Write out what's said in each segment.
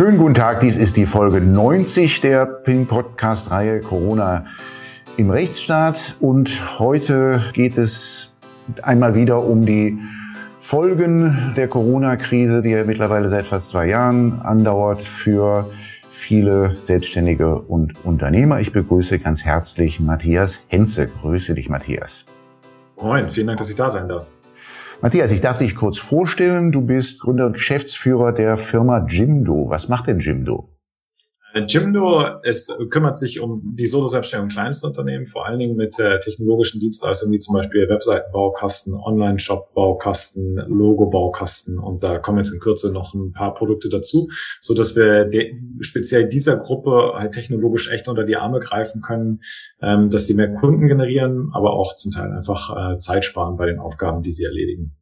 Schönen guten Tag, dies ist die Folge 90 der Ping Podcast Reihe Corona im Rechtsstaat und heute geht es einmal wieder um die Folgen der Corona-Krise, die ja mittlerweile seit fast zwei Jahren andauert für viele Selbstständige und Unternehmer. Ich begrüße ganz herzlich Matthias Henze. Grüße dich, Matthias. Moin, vielen Dank, dass ich da sein darf. Matthias, ich darf dich kurz vorstellen. Du bist Gründer und Geschäftsführer der Firma Jimdo. Was macht denn Jimdo? Äh, Jimdo ist, kümmert sich um die Solo-Selbstständigen und Kleinstunternehmen, vor allen Dingen mit äh, technologischen Dienstleistungen wie zum Beispiel Webseitenbaukasten, Online-Shop-Baukasten, Logo-Baukasten und da kommen jetzt in Kürze noch ein paar Produkte dazu, so dass wir speziell dieser Gruppe halt technologisch echt unter die Arme greifen können, ähm, dass sie mehr Kunden generieren, aber auch zum Teil einfach äh, Zeit sparen bei den Aufgaben, die sie erledigen.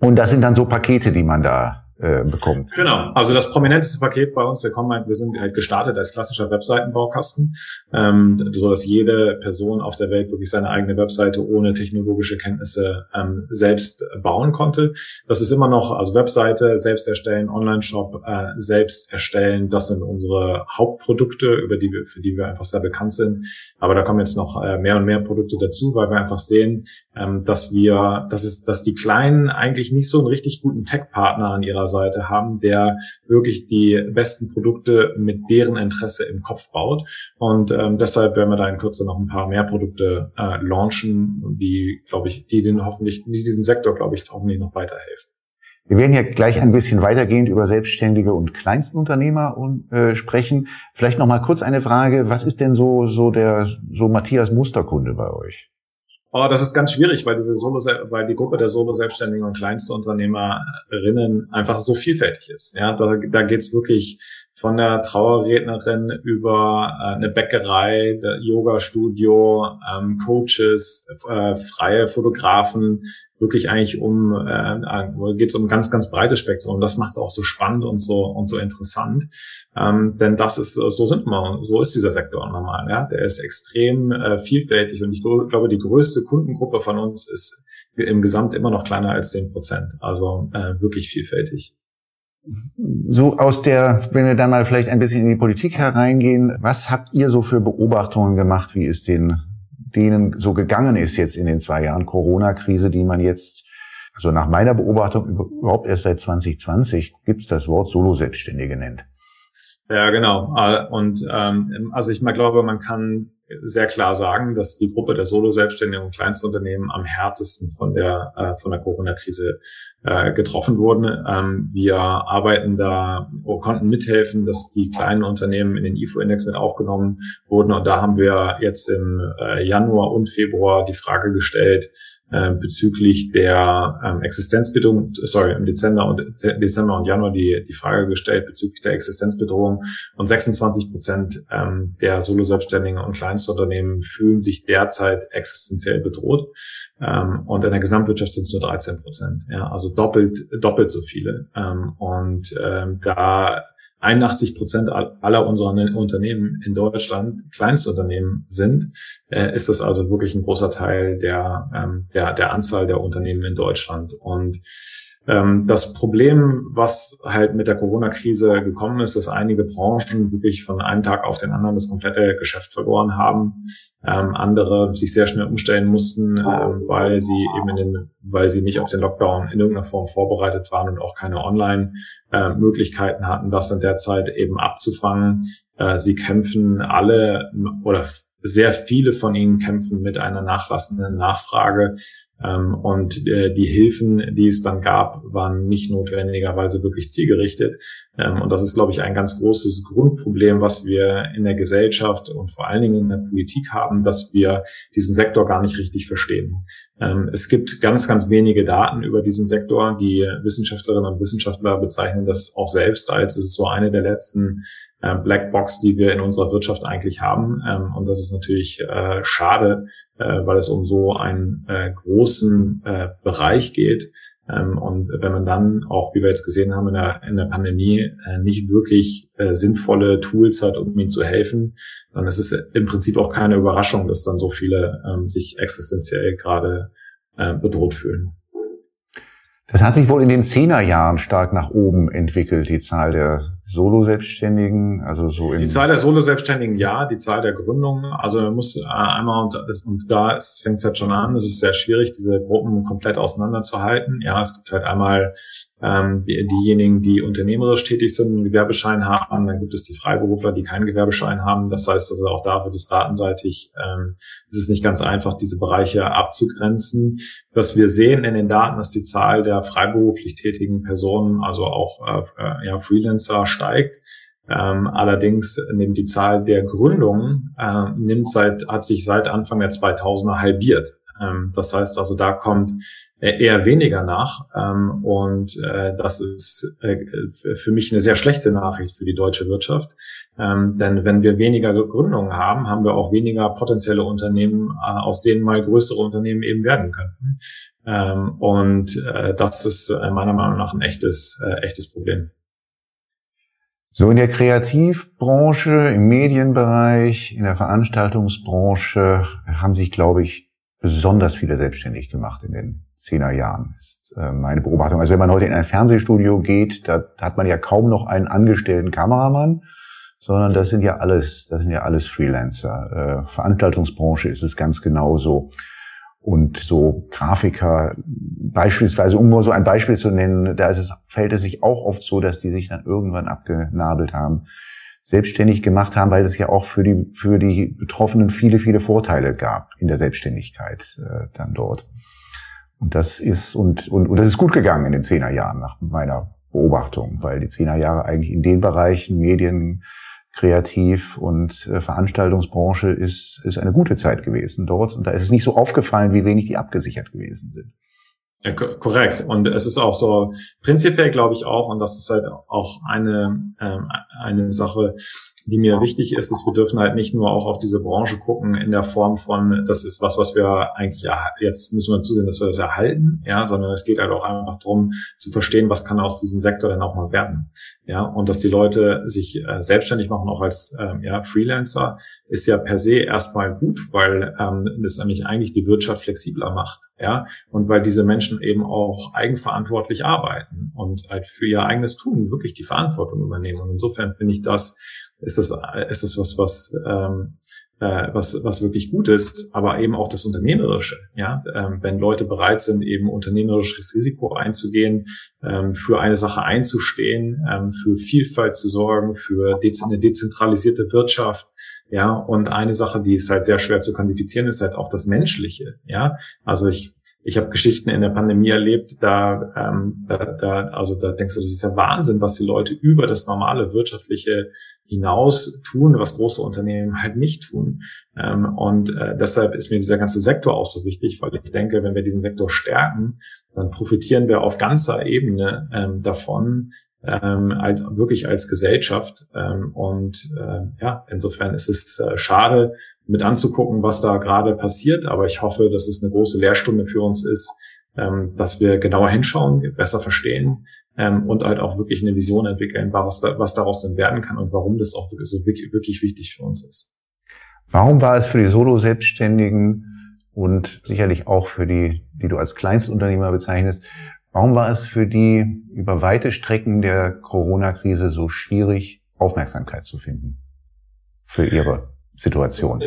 Und das sind dann so Pakete, die man da äh, bekommt. Genau, also das prominenteste Paket bei uns, wir kommen halt, wir sind halt gestartet als klassischer Webseitenbaukasten, ähm, so dass jede Person auf der Welt wirklich seine eigene Webseite ohne technologische Kenntnisse ähm, selbst bauen konnte. Das ist immer noch, also Webseite selbst erstellen, Online-Shop äh, selbst erstellen, das sind unsere Hauptprodukte, über die wir, für die wir einfach sehr bekannt sind. Aber da kommen jetzt noch äh, mehr und mehr Produkte dazu, weil wir einfach sehen, ähm, dass wir, dass es, dass die Kleinen eigentlich nicht so einen richtig guten Tech-Partner an ihrer Seite haben, der wirklich die besten Produkte mit deren Interesse im Kopf baut. Und ähm, deshalb werden wir da in Kürze noch ein paar mehr Produkte äh, launchen, die, glaube ich, die den hoffentlich, die diesem Sektor, glaube ich, hoffentlich noch weiterhelfen. Wir werden ja gleich ein bisschen weitergehend über Selbstständige und Kleinstunternehmer äh, sprechen. Vielleicht noch mal kurz eine Frage: Was ist denn so so der so Matthias Musterkunde bei euch? Oh, das ist ganz schwierig, weil diese Solo, weil die Gruppe der Solo-Selbstständigen und Kleinstunternehmerinnen einfach so vielfältig ist. Ja, da, da geht's wirklich von der Trauerrednerin über äh, eine Bäckerei, Yoga-Studio, ähm, Coaches, äh, freie Fotografen, wirklich eigentlich um, äh, geht es um ein ganz, ganz breites Spektrum. Und das macht es auch so spannend und so und so interessant. Ähm, denn das ist, so sind wir, so ist dieser Sektor normal. Ja? Der ist extrem äh, vielfältig und ich glaube, die größte Kundengruppe von uns ist im Gesamt immer noch kleiner als zehn Prozent. Also äh, wirklich vielfältig so aus der, wenn wir dann mal vielleicht ein bisschen in die Politik hereingehen, was habt ihr so für Beobachtungen gemacht, wie es den, denen so gegangen ist jetzt in den zwei Jahren Corona-Krise, die man jetzt, also nach meiner Beobachtung überhaupt erst seit 2020 gibt es das Wort Solo-Selbstständige nennt. Ja, genau. Äh, und ähm, also ich mal glaube, man kann sehr klar sagen, dass die Gruppe der Solo-Selbstständigen und Kleinstunternehmen am härtesten von der äh, von der Corona-Krise äh, getroffen wurden. Ähm, wir arbeiten da, konnten mithelfen, dass die kleinen Unternehmen in den IFO-Index mit aufgenommen wurden. Und da haben wir jetzt im äh, Januar und Februar die Frage gestellt, äh, bezüglich der ähm, Existenzbedrohung, sorry, im Dezember und Dezember und Januar die, die Frage gestellt bezüglich der Existenzbedrohung. Und 26 Prozent ähm, der Solo-Selbstständigen und Kleinstunternehmen fühlen sich derzeit existenziell bedroht. Ähm, und in der Gesamtwirtschaft sind es nur 13 Prozent, ja, also doppelt doppelt so viele. Ähm, und ähm, da 81 Prozent aller unserer Unternehmen in Deutschland Kleinstunternehmen sind, äh, ist das also wirklich ein großer Teil der, ähm, der, der Anzahl der Unternehmen in Deutschland. Und das Problem, was halt mit der Corona-Krise gekommen ist, dass einige Branchen wirklich von einem Tag auf den anderen das komplette Geschäft verloren haben. Ähm, andere sich sehr schnell umstellen mussten, ähm, weil sie eben in den, weil sie nicht auf den Lockdown in irgendeiner Form vorbereitet waren und auch keine Online-Möglichkeiten hatten, das in der Zeit eben abzufangen. Äh, sie kämpfen alle oder sehr viele von ihnen kämpfen mit einer nachlassenden Nachfrage ähm, und äh, die Hilfen, die es dann gab, waren nicht notwendigerweise wirklich zielgerichtet. Ähm, und das ist, glaube ich, ein ganz großes Grundproblem, was wir in der Gesellschaft und vor allen Dingen in der Politik haben, dass wir diesen Sektor gar nicht richtig verstehen. Ähm, es gibt ganz, ganz wenige Daten über diesen Sektor. Die Wissenschaftlerinnen und Wissenschaftler bezeichnen das auch selbst als es ist so eine der letzten äh, Blackbox, die wir in unserer Wirtschaft eigentlich haben. Ähm, und das ist natürlich äh, schade, äh, weil es um so einen großen Bereich geht. Ähm, und wenn man dann auch, wie wir jetzt gesehen haben in der, in der Pandemie, nicht wirklich sinnvolle Tools hat, um ihnen zu helfen, dann ist es im Prinzip auch keine Überraschung, dass dann so viele ähm, sich existenziell gerade bedroht fühlen. Das hat sich wohl in den Zehnerjahren stark nach oben entwickelt, die Zahl der Solo-Selbstständigen, also so in Die Zahl der Solo-Selbstständigen, ja, die Zahl der Gründungen, also man muss äh, einmal, und, und da fängt es halt schon an, es ist sehr schwierig, diese Gruppen komplett auseinanderzuhalten. Ja, es gibt halt einmal ähm, die, diejenigen, die unternehmerisch tätig sind, einen Gewerbeschein haben, dann gibt es die Freiberufler, die keinen Gewerbeschein haben. Das heißt also auch da wird es datenseitig, ähm, ist es nicht ganz einfach, diese Bereiche abzugrenzen. Was wir sehen in den Daten, dass die Zahl der freiberuflich tätigen Personen, also auch äh ja, Freelancer, steigt. Ähm, allerdings nimmt die Zahl der Gründungen äh, nimmt seit hat sich seit Anfang der 2000er halbiert. Ähm, das heißt also, da kommt äh, eher weniger nach. Ähm, und äh, das ist äh, für mich eine sehr schlechte Nachricht für die deutsche Wirtschaft. Ähm, denn wenn wir weniger Gründungen haben, haben wir auch weniger potenzielle Unternehmen, aus denen mal größere Unternehmen eben werden könnten. Und das ist meiner Meinung nach ein echtes, echtes Problem. So in der Kreativbranche, im Medienbereich, in der Veranstaltungsbranche haben sich, glaube ich, besonders viele selbstständig gemacht in den zehner Jahren, ist äh, meine Beobachtung. Also wenn man heute in ein Fernsehstudio geht, da, hat man ja kaum noch einen angestellten Kameramann, sondern das sind ja alles, das sind ja alles Freelancer. Äh, Veranstaltungsbranche ist es ganz genauso. Und so Grafiker, beispielsweise, um nur so ein Beispiel zu nennen, da ist es, fällt es sich auch oft so, dass die sich dann irgendwann abgenabelt haben selbstständig gemacht haben, weil es ja auch für die, für die Betroffenen viele, viele Vorteile gab in der Selbstständigkeit äh, dann dort. Und das ist, und, und, und das ist gut gegangen in den Zehnerjahren nach meiner Beobachtung, weil die Zehnerjahre eigentlich in den Bereichen Medien, Kreativ und äh, Veranstaltungsbranche ist, ist eine gute Zeit gewesen dort. Und da ist es nicht so aufgefallen, wie wenig die abgesichert gewesen sind. Ja, korrekt. Und es ist auch so, prinzipiell glaube ich auch, und das ist halt auch eine, ähm, eine Sache, die mir wichtig ist, ist, wir dürfen halt nicht nur auch auf diese Branche gucken in der Form von, das ist was, was wir eigentlich jetzt müssen wir zusehen, dass wir das erhalten, ja, sondern es geht halt auch einfach darum zu verstehen, was kann aus diesem Sektor denn auch mal werden, ja, und dass die Leute sich äh, selbstständig machen, auch als ähm, ja, Freelancer, ist ja per se erstmal gut, weil ähm, das nämlich eigentlich die Wirtschaft flexibler macht, ja, und weil diese Menschen eben auch eigenverantwortlich arbeiten und halt für ihr eigenes Tun wirklich die Verantwortung übernehmen. Und insofern finde ich das ist das, ist das was, was, ähm, äh, was, was wirklich gut ist, aber eben auch das Unternehmerische. Ja, ähm, wenn Leute bereit sind, eben unternehmerisches Risiko einzugehen, ähm, für eine Sache einzustehen, ähm, für Vielfalt zu sorgen, für dez eine dezentralisierte Wirtschaft. Ja, und eine Sache, die ist halt sehr schwer zu quantifizieren, ist halt auch das Menschliche. Ja, also ich ich habe Geschichten in der Pandemie erlebt, da, ähm, da, da, also da denkst du, das ist ja Wahnsinn, was die Leute über das normale wirtschaftliche hinaus tun, was große Unternehmen halt nicht tun. Ähm, und äh, deshalb ist mir dieser ganze Sektor auch so wichtig, weil ich denke, wenn wir diesen Sektor stärken, dann profitieren wir auf ganzer Ebene ähm, davon, ähm, halt wirklich als Gesellschaft. Ähm, und äh, ja, insofern ist es äh, schade, mit anzugucken, was da gerade passiert. Aber ich hoffe, dass es eine große Lehrstunde für uns ist, ähm, dass wir genauer hinschauen, besser verstehen ähm, und halt auch wirklich eine Vision entwickeln, was, da, was daraus denn werden kann und warum das auch so wirklich, wirklich wichtig für uns ist. Warum war es für die Solo-Selbstständigen und sicherlich auch für die, die du als Kleinstunternehmer bezeichnest, warum war es für die über weite Strecken der Corona-Krise so schwierig, Aufmerksamkeit zu finden für ihre Situation?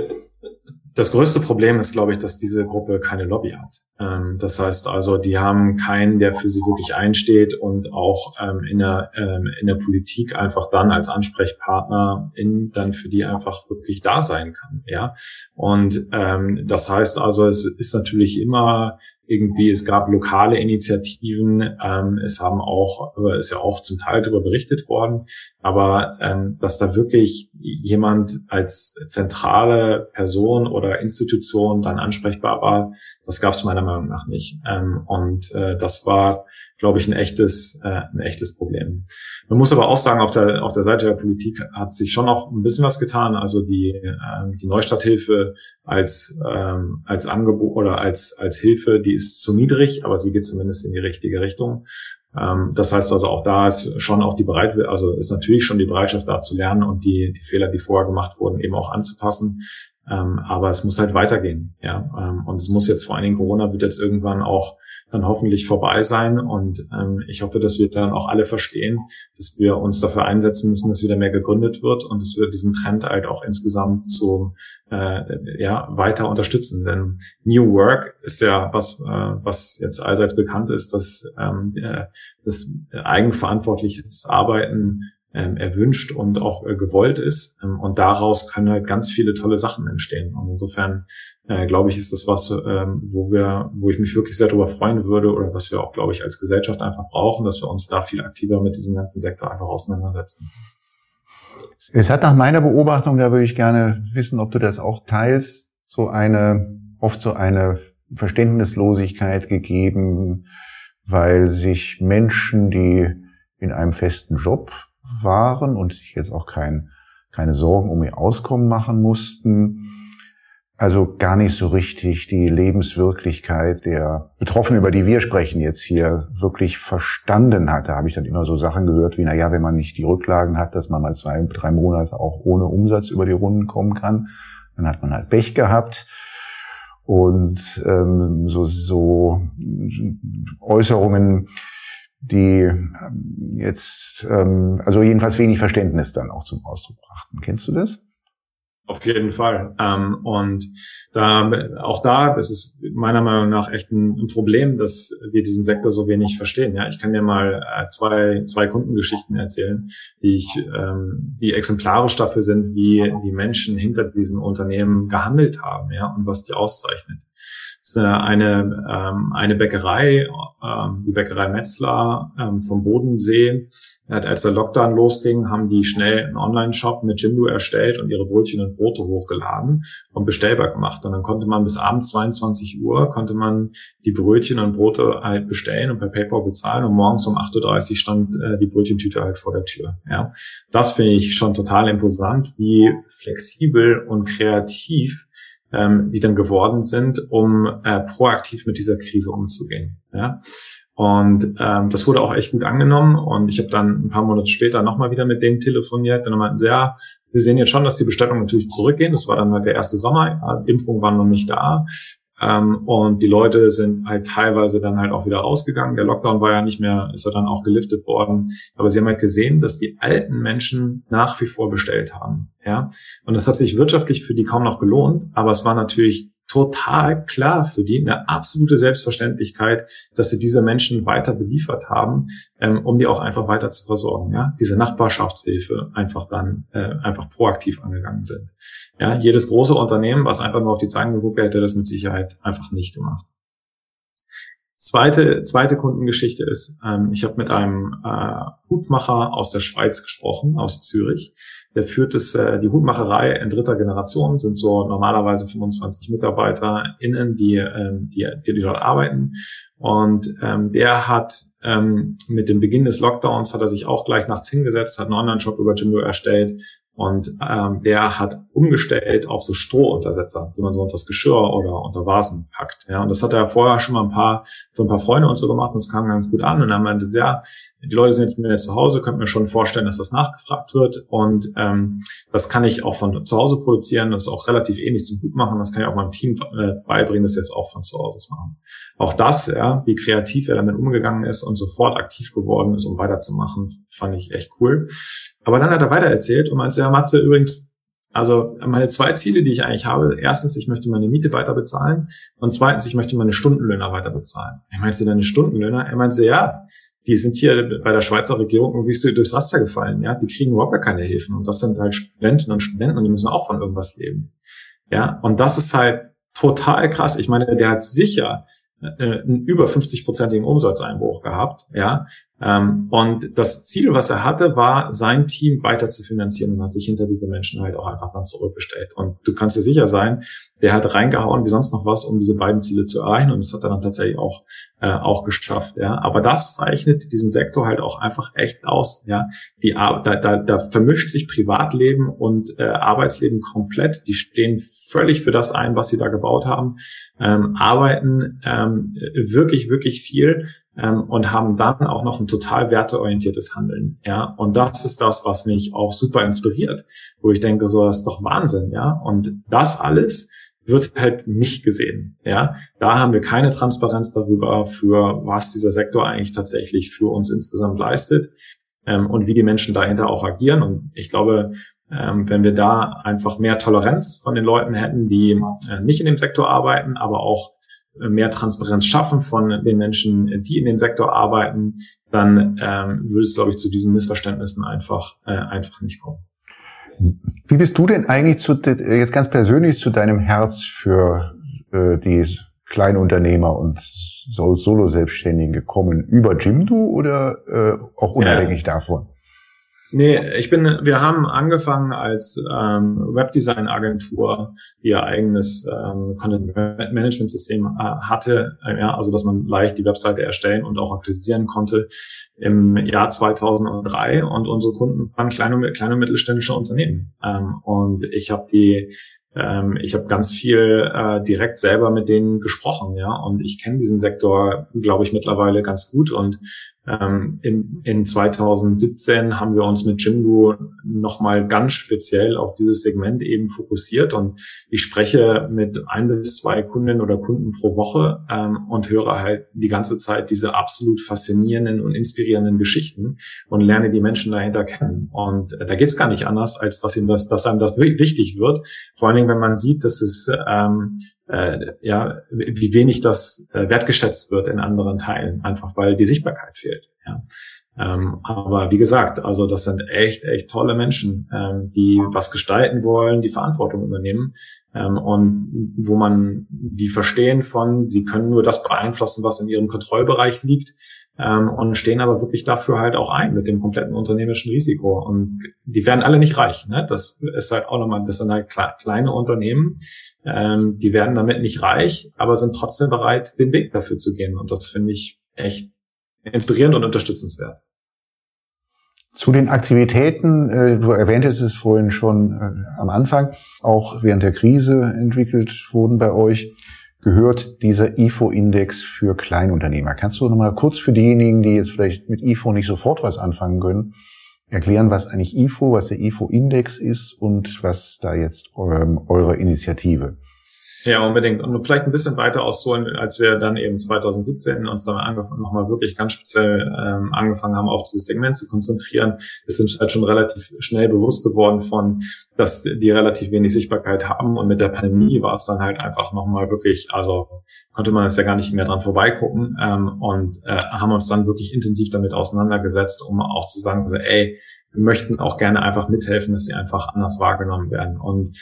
Das größte Problem ist, glaube ich, dass diese Gruppe keine Lobby hat. Ähm, das heißt also, die haben keinen, der für sie wirklich einsteht und auch ähm, in, der, ähm, in der Politik einfach dann als Ansprechpartner in, dann für die einfach wirklich da sein kann. Ja, und das heißt also, es ist natürlich immer irgendwie, es gab lokale Initiativen, ähm, es haben auch, ist ja auch zum Teil darüber berichtet worden, aber ähm, dass da wirklich jemand als zentrale Person oder Institution dann ansprechbar war, das gab es meiner Meinung nach nicht. Ähm, und äh, das war glaube ich, ein echtes, äh, ein echtes Problem. Man muss aber auch sagen, auf der, auf der Seite der Politik hat sich schon noch ein bisschen was getan. Also die, äh, die Neustarthilfe als, ähm, als Angebot oder als, als Hilfe, die ist zu niedrig, aber sie geht zumindest in die richtige Richtung. Ähm, das heißt also auch da ist schon auch die Bereitschaft, also ist natürlich schon die Bereitschaft da zu lernen und die, die Fehler, die vorher gemacht wurden, eben auch anzupassen. Ähm, aber es muss halt weitergehen, ja. Ähm, und es muss jetzt vor allen Dingen Corona wird jetzt irgendwann auch dann hoffentlich vorbei sein. Und ähm, ich hoffe, dass wir dann auch alle verstehen, dass wir uns dafür einsetzen müssen, dass wieder mehr gegründet wird und dass wir diesen Trend halt auch insgesamt zu äh, ja weiter unterstützen. Denn New Work ist ja was, äh, was jetzt allseits bekannt ist, dass ähm, äh, das eigenverantwortliches Arbeiten ähm, erwünscht und auch äh, gewollt ist. Ähm, und daraus können halt ganz viele tolle Sachen entstehen. Und insofern äh, glaube ich, ist das was, ähm, wo wir, wo ich mich wirklich sehr darüber freuen würde oder was wir auch, glaube ich, als Gesellschaft einfach brauchen, dass wir uns da viel aktiver mit diesem ganzen Sektor einfach auseinandersetzen. Es hat nach meiner Beobachtung, da würde ich gerne wissen, ob du das auch teilst, so eine, oft so eine Verständnislosigkeit gegeben, weil sich Menschen, die in einem festen Job waren und sich jetzt auch kein, keine Sorgen um ihr Auskommen machen mussten. Also gar nicht so richtig die Lebenswirklichkeit der Betroffenen, über die wir sprechen jetzt hier, wirklich verstanden hat. Da habe ich dann immer so Sachen gehört wie, na ja, wenn man nicht die Rücklagen hat, dass man mal zwei, drei Monate auch ohne Umsatz über die Runden kommen kann, dann hat man halt Pech gehabt. Und ähm, so, so Äußerungen, die ähm, jetzt, ähm, also jedenfalls wenig Verständnis dann auch zum Ausdruck brachten. Kennst du das? Auf jeden Fall. Ähm, und da, auch da ist es meiner Meinung nach echt ein, ein, Problem, dass wir diesen Sektor so wenig verstehen. Ja, ich kann dir mal äh, zwei, zwei Kundengeschichten erzählen, die ich, ähm, die exemplarisch dafür sind, wie die Menschen hinter diesen Unternehmen gehandelt haben, ja, und was die auszeichnet ist eine, ähm, eine Bäckerei, ähm, die Bäckerei Metzler ähm, vom Bodensee. Als der Lockdown losging, haben die schnell einen Online-Shop mit Jimdo erstellt und ihre Brötchen und Brote hochgeladen und bestellbar gemacht. Und dann konnte man bis abends 22 Uhr, konnte man die Brötchen und Brote halt bestellen und per PayPal bezahlen und morgens um 8.30 Uhr stand äh, die Brötchentüte halt vor der Tür. Ja, Das finde ich schon total imposant, wie flexibel und kreativ ähm, die dann geworden sind, um äh, proaktiv mit dieser Krise umzugehen. Ja? Und ähm, das wurde auch echt gut angenommen. Und ich habe dann ein paar Monate später nochmal wieder mit denen telefoniert. Dann meinten sie, ja, wir sehen jetzt schon, dass die Bestellungen natürlich zurückgehen. Das war dann halt der erste Sommer. Impfungen waren noch nicht da. Ähm, und die Leute sind halt teilweise dann halt auch wieder rausgegangen. Der Lockdown war ja nicht mehr, ist ja dann auch geliftet worden. Aber sie haben halt gesehen, dass die alten Menschen nach wie vor bestellt haben. Ja. Und das hat sich wirtschaftlich für die kaum noch gelohnt. Aber es war natürlich total klar für die, eine absolute Selbstverständlichkeit, dass sie diese Menschen weiter beliefert haben, ähm, um die auch einfach weiter zu versorgen. Ja, diese Nachbarschaftshilfe einfach dann äh, einfach proaktiv angegangen sind. Ja, jedes große Unternehmen, was einfach nur auf die Zahlen geguckt hätte, das mit Sicherheit einfach nicht gemacht. Zweite, zweite Kundengeschichte ist, ähm, ich habe mit einem äh, Hutmacher aus der Schweiz gesprochen, aus Zürich. Der führt es, äh, die Hutmacherei in dritter Generation, sind so normalerweise 25 MitarbeiterInnen, die, ähm, die, die, dort arbeiten. Und ähm, der hat ähm, mit dem Beginn des Lockdowns hat er sich auch gleich nachts hingesetzt, hat einen Online-Shop über Jimdo erstellt, und ähm, der hat umgestellt auf so Strohuntersetzer, die man so unter das Geschirr oder unter Vasen packt. Ja, und das hat er vorher schon mal ein paar für ein paar Freunde und so gemacht und es kam ganz gut an. Und dann meinte sie, ja, die Leute sind jetzt mit mir zu Hause, könnt mir schon vorstellen, dass das nachgefragt wird. Und ähm, das kann ich auch von zu Hause produzieren, das ist auch relativ ähnlich zum Gut machen. Das kann ich auch meinem Team äh, beibringen, das jetzt auch von zu Hause zu machen. Auch das, ja, wie kreativ er damit umgegangen ist und sofort aktiv geworden ist, um weiterzumachen, fand ich echt cool. Aber dann hat er weiter erzählt und meinte, ja, Matze, übrigens, also meine zwei Ziele, die ich eigentlich habe, erstens, ich möchte meine Miete weiter bezahlen und zweitens, ich möchte meine Stundenlöhner weiter bezahlen. Ich meinte, deine Stundenlöhner? Er meinte, ja, die sind hier bei der Schweizer Regierung irgendwie durchs Raster gefallen, ja, die kriegen überhaupt gar keine Hilfen und das sind halt Studentinnen und Studenten und die müssen auch von irgendwas leben. Ja, und das ist halt total krass. Ich meine, der hat sicher äh, einen über 50-prozentigen Umsatzeinbruch gehabt, ja. Ähm, und das Ziel, was er hatte, war, sein Team weiter zu finanzieren und hat sich hinter diese Menschen halt auch einfach dann zurückgestellt. Und du kannst dir sicher sein, der hat reingehauen wie sonst noch was, um diese beiden Ziele zu erreichen. Und das hat er dann tatsächlich auch, äh, auch geschafft, ja. Aber das zeichnet diesen Sektor halt auch einfach echt aus, ja. Die, da, da, da vermischt sich Privatleben und äh, Arbeitsleben komplett. Die stehen völlig für das ein, was sie da gebaut haben, ähm, arbeiten ähm, wirklich, wirklich viel ähm, und haben dann auch noch ein total werteorientiertes Handeln. Ja, und das ist das, was mich auch super inspiriert, wo ich denke, so das ist doch Wahnsinn, ja. Und das alles wird halt nicht gesehen. Ja, da haben wir keine Transparenz darüber, für was dieser Sektor eigentlich tatsächlich für uns insgesamt leistet ähm, und wie die Menschen dahinter auch agieren. Und ich glaube, ähm, wenn wir da einfach mehr Toleranz von den Leuten hätten, die äh, nicht in dem Sektor arbeiten, aber auch äh, mehr Transparenz schaffen von den Menschen, die in dem Sektor arbeiten, dann ähm, würde es, glaube ich, zu diesen Missverständnissen einfach äh, einfach nicht kommen. Wie bist du denn eigentlich zu, jetzt ganz persönlich zu deinem Herz für äh, die Kleinunternehmer und Solo-Selbstständigen gekommen? Über Jimdo oder äh, auch unabhängig ja. davon? Nee, ich bin, wir haben angefangen als ähm, Webdesign-Agentur, die ihr eigenes ähm, Content-Management-System äh, hatte, äh, ja, also dass man leicht die Webseite erstellen und auch aktualisieren konnte im Jahr 2003 und unsere Kunden waren kleine, kleine und mittelständische Unternehmen. Ähm, und ich habe die ähm, ich habe ganz viel äh, direkt selber mit denen gesprochen, ja, und ich kenne diesen Sektor, glaube ich, mittlerweile ganz gut. Und ähm, in, in 2017 haben wir uns mit Jimdo nochmal ganz speziell auf dieses Segment eben fokussiert und ich spreche mit ein bis zwei Kundinnen oder Kunden pro Woche ähm, und höre halt die ganze Zeit diese absolut faszinierenden und inspirierenden Geschichten und lerne die Menschen dahinter kennen. Und äh, da geht's gar nicht anders, als dass ihm das, dass einem das wichtig wird. Vor allen Dingen, wenn man sieht, dass es ähm, äh, ja, wie wenig das äh, wertgeschätzt wird in anderen Teilen, einfach weil die Sichtbarkeit fehlt. Ja. Ähm, aber wie gesagt, also das sind echt, echt tolle Menschen, ähm, die was gestalten wollen, die Verantwortung übernehmen ähm, und wo man die verstehen von, sie können nur das beeinflussen, was in ihrem Kontrollbereich liegt ähm, und stehen aber wirklich dafür halt auch ein mit dem kompletten unternehmerischen Risiko. Und die werden alle nicht reich. Ne? Das ist halt auch nochmal, das sind halt kleine Unternehmen, ähm, die werden damit nicht reich, aber sind trotzdem bereit, den Weg dafür zu gehen. Und das finde ich echt inspirierend und unterstützenswert. Zu den Aktivitäten, äh, du erwähntest es vorhin schon äh, am Anfang, auch während der Krise entwickelt wurden bei euch, gehört dieser IFO-Index für Kleinunternehmer. Kannst du nochmal kurz für diejenigen, die jetzt vielleicht mit IFO nicht sofort was anfangen können, erklären, was eigentlich IFO, was der IFO-Index ist und was da jetzt ähm, eure Initiative ja, unbedingt. Und vielleicht ein bisschen weiter ausholen, als wir dann eben 2017 uns dann nochmal wirklich ganz speziell ähm, angefangen haben, auf dieses Segment zu konzentrieren, ist uns halt schon relativ schnell bewusst geworden von, dass die relativ wenig Sichtbarkeit haben. Und mit der Pandemie war es dann halt einfach nochmal wirklich, also konnte man es ja gar nicht mehr dran vorbeigucken ähm, und äh, haben uns dann wirklich intensiv damit auseinandergesetzt, um auch zu sagen, also, ey, wir möchten auch gerne einfach mithelfen, dass sie einfach anders wahrgenommen werden. Und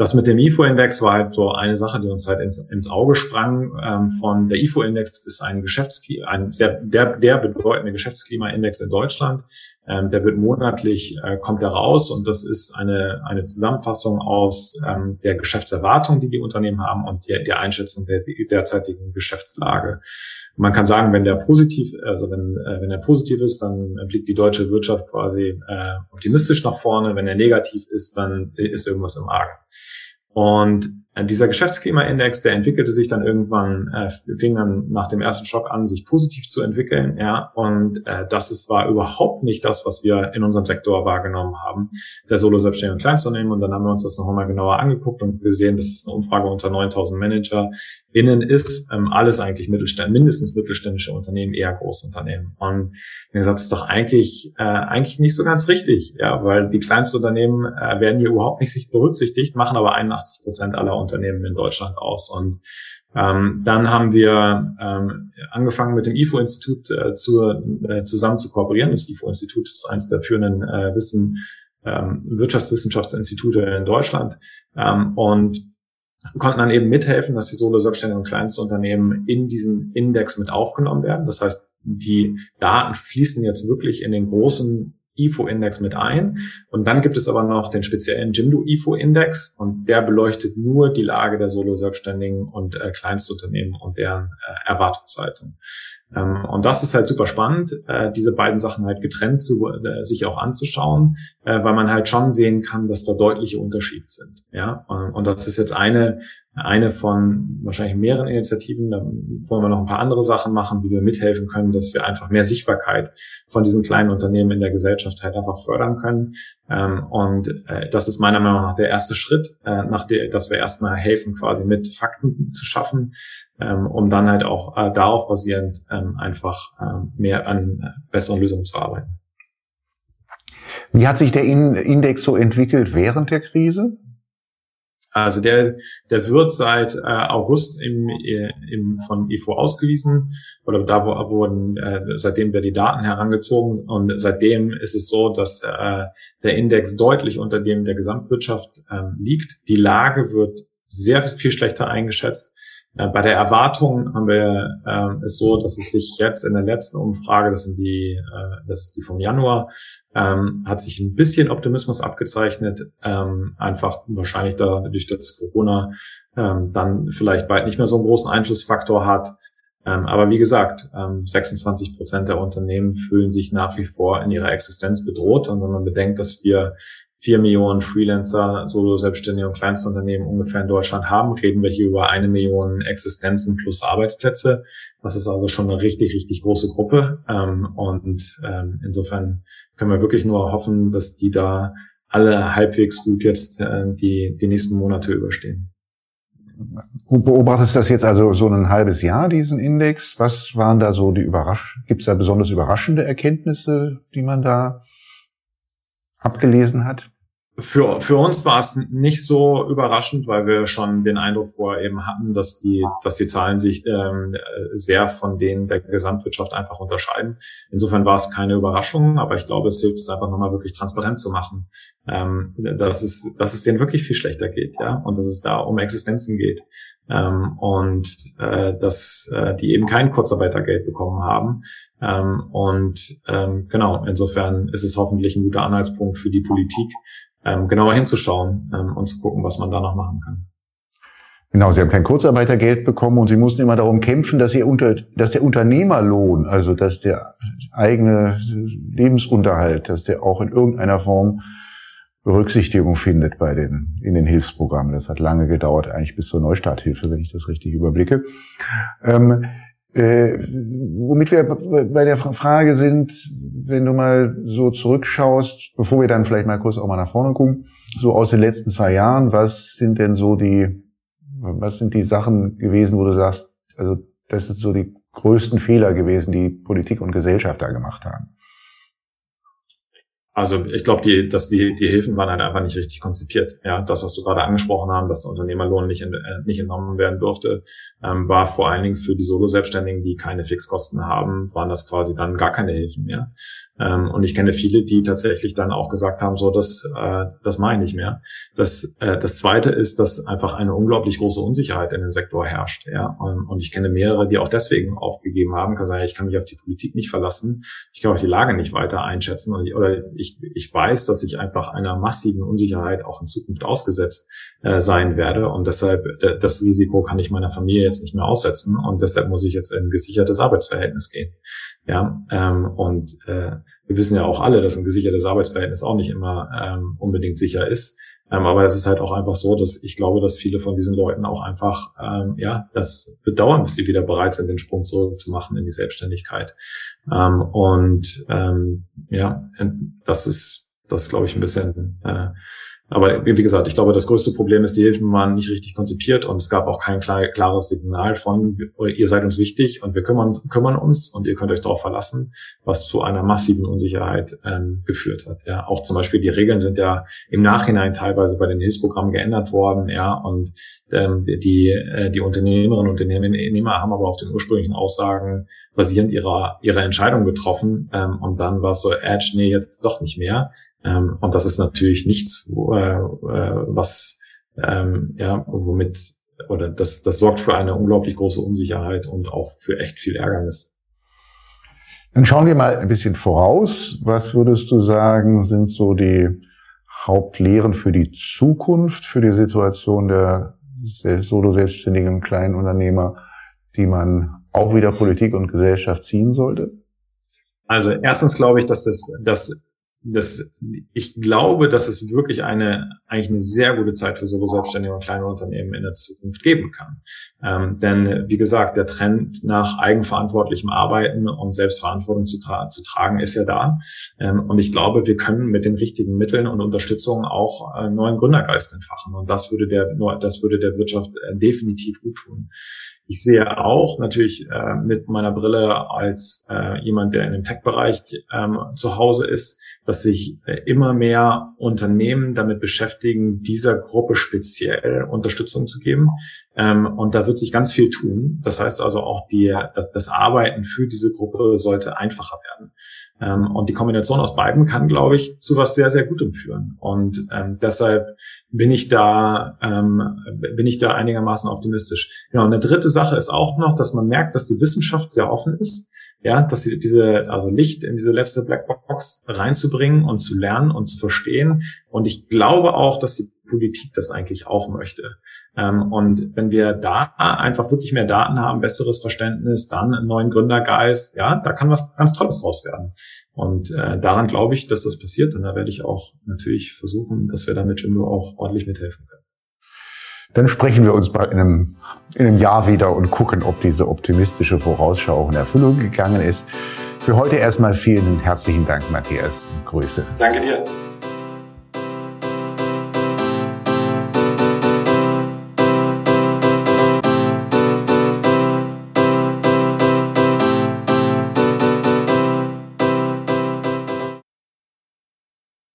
das mit dem IFO-Index war halt so eine Sache, die uns halt ins, ins Auge sprang. Ähm, von der IFO-Index ist ein Geschäftsklima, ein sehr, der, der bedeutende Geschäftsklimaindex in Deutschland. Ähm, der wird monatlich, äh, kommt er raus und das ist eine, eine Zusammenfassung aus ähm, der Geschäftserwartung, die die Unternehmen haben und der, der Einschätzung der derzeitigen Geschäftslage. Man kann sagen, wenn der positiv, also wenn, äh, wenn er positiv ist, dann blickt die deutsche Wirtschaft quasi äh, optimistisch nach vorne. Wenn er negativ ist, dann ist irgendwas im Argen. Und dieser Geschäftsklimaindex, der entwickelte sich dann irgendwann, äh, fing dann nach dem ersten Schock an, sich positiv zu entwickeln, ja. Und äh, das ist, war überhaupt nicht das, was wir in unserem Sektor wahrgenommen haben, der Solo-Selbstständigen und Kleinstunternehmer. Und dann haben wir uns das noch einmal genauer angeguckt und gesehen, dass es eine Umfrage unter 9000 Manager innen ist, ähm, alles eigentlich Mittelständ, mindestens mittelständische Unternehmen, eher Großunternehmen. Und wie gesagt, das ist doch eigentlich, äh, eigentlich nicht so ganz richtig, ja, weil die Kleinstunternehmen äh, werden hier überhaupt nicht sich berücksichtigt, machen aber 81 Prozent aller Unternehmen in Deutschland aus. Und ähm, dann haben wir ähm, angefangen mit dem IFO-Institut äh, äh, zusammen zu kooperieren. Das IFO-Institut ist eines der führenden äh, Wissen, ähm, Wirtschaftswissenschaftsinstitute in Deutschland ähm, und konnten dann eben mithelfen, dass die Solo-Selbstständigen und Kleinstunternehmen in diesen Index mit aufgenommen werden. Das heißt, die Daten fließen jetzt wirklich in den großen IFO-Index mit ein. Und dann gibt es aber noch den speziellen Jimdo IFO-Index und der beleuchtet nur die Lage der Solo-Selbstständigen und äh, Kleinstunternehmen und deren äh, Erwartungshaltung. Ähm, und das ist halt super spannend, äh, diese beiden Sachen halt getrennt zu, äh, sich auch anzuschauen, äh, weil man halt schon sehen kann, dass da deutliche Unterschiede sind. Ja, und das ist jetzt eine eine von wahrscheinlich mehreren Initiativen. Da wollen wir noch ein paar andere Sachen machen, wie wir mithelfen können, dass wir einfach mehr Sichtbarkeit von diesen kleinen Unternehmen in der Gesellschaft halt einfach fördern können. Ähm, und äh, das ist meiner Meinung nach der erste Schritt, äh, nach der, dass wir erstmal helfen, quasi mit Fakten zu schaffen, ähm, um dann halt auch äh, darauf basierend ähm, einfach mehr an besseren Lösungen zu arbeiten. Wie hat sich der Index so entwickelt während der Krise? Also der, der wird seit äh, August im, im, von IFO ausgewiesen oder da wurden, äh, seitdem wir die Daten herangezogen und seitdem ist es so, dass äh, der Index deutlich unter dem der Gesamtwirtschaft äh, liegt. Die Lage wird sehr viel schlechter eingeschätzt. Äh, bei der Erwartung haben wir äh, es so, dass es sich jetzt in der letzten Umfrage, das sind die, äh, das ist die vom Januar, ähm, hat sich ein bisschen Optimismus abgezeichnet, ähm, einfach wahrscheinlich dadurch, dass Corona ähm, dann vielleicht bald nicht mehr so einen großen Einflussfaktor hat. Ähm, aber wie gesagt, ähm, 26 Prozent der Unternehmen fühlen sich nach wie vor in ihrer Existenz bedroht. Und wenn man bedenkt, dass wir vier Millionen Freelancer, Solo-Selbstständige und Kleinstunternehmen ungefähr in Deutschland haben, reden wir hier über eine Million Existenzen plus Arbeitsplätze. Das ist also schon eine richtig, richtig große Gruppe. Ähm, und ähm, insofern können wir wirklich nur hoffen, dass die da alle halbwegs gut jetzt äh, die, die nächsten Monate überstehen. Beobachtest das jetzt also so ein halbes Jahr, diesen Index. Was waren da so die Überrasch gibt es da besonders überraschende Erkenntnisse, die man da abgelesen hat? Für, für uns war es nicht so überraschend, weil wir schon den Eindruck vorher eben hatten, dass die, dass die Zahlen sich ähm, sehr von denen der Gesamtwirtschaft einfach unterscheiden. Insofern war es keine Überraschung, aber ich glaube, es hilft es einfach nochmal wirklich transparent zu machen, ähm, dass, es, dass es denen wirklich viel schlechter geht, ja, und dass es da um Existenzen geht. Ähm, und äh, dass äh, die eben kein Kurzarbeitergeld bekommen haben, ähm, und ähm, genau, insofern ist es hoffentlich ein guter Anhaltspunkt für die Politik, ähm, genauer hinzuschauen ähm, und zu gucken, was man da noch machen kann. Genau, Sie haben kein Kurzarbeitergeld bekommen und Sie mussten immer darum kämpfen, dass, ihr unter, dass der Unternehmerlohn, also dass der eigene Lebensunterhalt, dass der auch in irgendeiner Form Berücksichtigung findet bei den, in den Hilfsprogrammen. Das hat lange gedauert, eigentlich bis zur Neustarthilfe, wenn ich das richtig überblicke. Ähm, äh, womit wir bei der Frage sind, wenn du mal so zurückschaust, bevor wir dann vielleicht mal kurz auch mal nach vorne gucken, so aus den letzten zwei Jahren, was sind denn so die, was sind die Sachen gewesen, wo du sagst, also das sind so die größten Fehler gewesen, die Politik und Gesellschaft da gemacht haben? Also ich glaube, die, dass die, die Hilfen waren halt einfach nicht richtig konzipiert. Ja, das, was du gerade angesprochen haben, dass der Unternehmerlohn nicht, in, äh, nicht entnommen werden durfte, ähm, war vor allen Dingen für die Solo-Selbstständigen, die keine Fixkosten haben, waren das quasi dann gar keine Hilfen mehr. Ähm, und ich kenne viele, die tatsächlich dann auch gesagt haben, so das, äh, das mache ich nicht mehr. Das, äh, das Zweite ist, dass einfach eine unglaublich große Unsicherheit in dem Sektor herrscht. Ja, und, und ich kenne mehrere, die auch deswegen aufgegeben haben, kann sagen, ich kann mich auf die Politik nicht verlassen, ich kann auch die Lage nicht weiter einschätzen und ich, oder ich, ich weiß, dass ich einfach einer massiven Unsicherheit auch in Zukunft ausgesetzt äh, sein werde und deshalb äh, das Risiko kann ich meiner Familie jetzt nicht mehr aussetzen und deshalb muss ich jetzt in ein gesichertes Arbeitsverhältnis gehen. Ja, ähm, und äh, wir wissen ja auch alle, dass ein gesichertes Arbeitsverhältnis auch nicht immer ähm, unbedingt sicher ist. Ähm, aber es ist halt auch einfach so, dass ich glaube, dass viele von diesen Leuten auch einfach ähm, ja das bedauern, bis sie wieder bereit sind, den Sprung zurückzumachen in die Selbstständigkeit. Ähm, und ähm, ja, das ist das glaube ich ein bisschen äh, aber wie gesagt, ich glaube, das größte Problem ist, die Hilfen waren nicht richtig konzipiert und es gab auch kein klar, klares Signal von, ihr seid uns wichtig und wir kümmern, kümmern uns und ihr könnt euch darauf verlassen, was zu einer massiven Unsicherheit ähm, geführt hat. Ja, auch zum Beispiel die Regeln sind ja im Nachhinein teilweise bei den Hilfsprogrammen geändert worden. Ja, und ähm, die, äh, die Unternehmerinnen und Unternehmer haben aber auf den ursprünglichen Aussagen basierend ihrer, ihrer Entscheidung getroffen ähm, und dann war es so, Edge, nee, jetzt doch nicht mehr. Ähm, und das ist natürlich nichts, wo, äh, äh, was ähm, ja, womit oder das, das sorgt für eine unglaublich große Unsicherheit und auch für echt viel Ärgernis. Dann schauen wir mal ein bisschen voraus. Was würdest du sagen, sind so die Hauptlehren für die Zukunft, für die Situation der solo-selbstständigen kleinen Unternehmer, die man auch wieder Politik und Gesellschaft ziehen sollte? Also erstens glaube ich, dass das, dass das, ich glaube, dass es wirklich eine, eigentlich eine sehr gute Zeit für Solo-Selbstständige und kleine Unternehmen in der Zukunft geben kann. Ähm, denn, wie gesagt, der Trend nach eigenverantwortlichem Arbeiten und Selbstverantwortung zu, tra zu tragen ist ja da. Ähm, und ich glaube, wir können mit den richtigen Mitteln und Unterstützung auch äh, neuen Gründergeist entfachen. Und das würde der, das würde der Wirtschaft äh, definitiv gut tun. Ich sehe auch natürlich äh, mit meiner Brille als äh, jemand, der in dem Tech-Bereich ähm, zu Hause ist, dass sich äh, immer mehr Unternehmen damit beschäftigen, dieser Gruppe speziell Unterstützung zu geben. Ähm, und da wird sich ganz viel tun. Das heißt also auch die, das, das Arbeiten für diese Gruppe sollte einfacher werden. Ähm, und die Kombination aus beiden kann, glaube ich, zu was sehr, sehr Gutem führen. Und ähm, deshalb bin ich da, ähm, bin ich da einigermaßen optimistisch. Ja, und eine dritte Sache ist auch noch, dass man merkt, dass die Wissenschaft sehr offen ist ja, dass sie diese, also Licht in diese letzte Blackbox reinzubringen und zu lernen und zu verstehen. Und ich glaube auch, dass die Politik das eigentlich auch möchte. Ähm, und wenn wir da einfach wirklich mehr Daten haben, besseres Verständnis, dann einen neuen Gründergeist, ja, da kann was ganz Tolles draus werden. Und äh, daran glaube ich, dass das passiert. Und da werde ich auch natürlich versuchen, dass wir da mit Jimdo auch ordentlich mithelfen können. Dann sprechen wir uns bald in einem, in einem Jahr wieder und gucken, ob diese optimistische Vorausschau auch in Erfüllung gegangen ist. Für heute erstmal vielen herzlichen Dank, Matthias. Grüße. Danke dir.